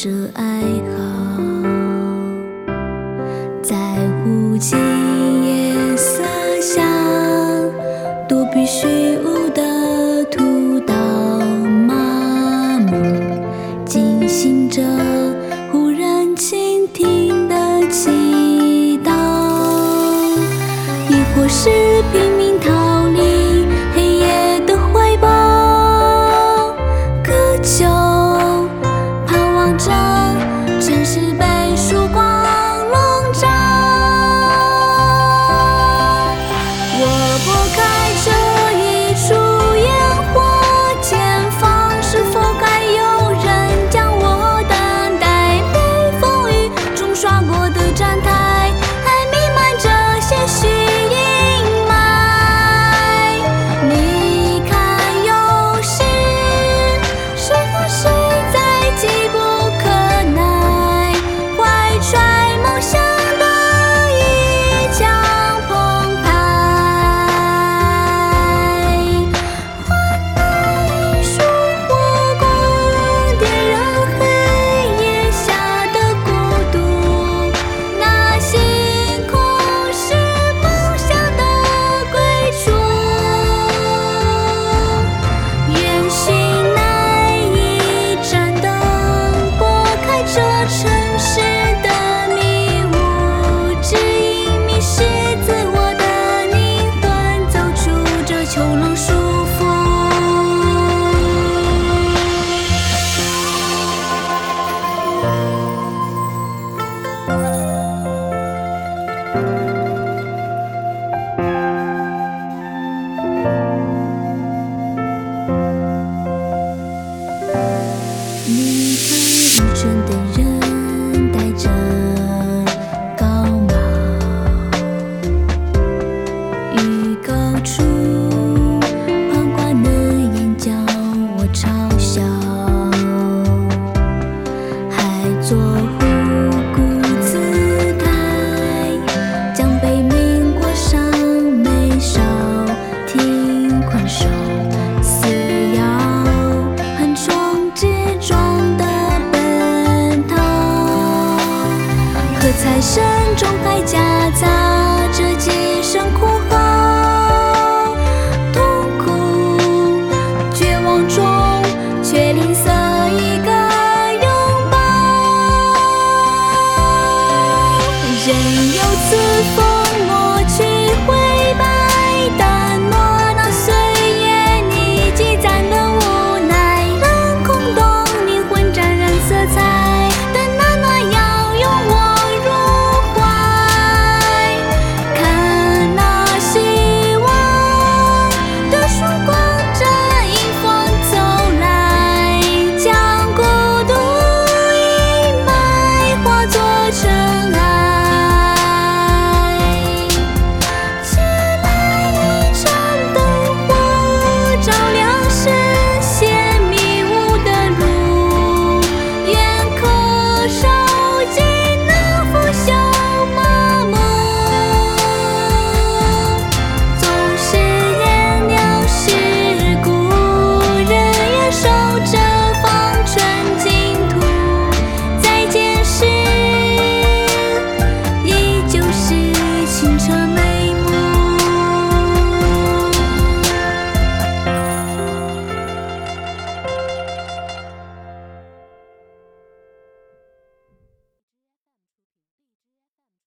这爱好在无尽夜色下躲避虚无的屠刀麻木惊醒着忽然倾听的祈祷。亦或是拼命做。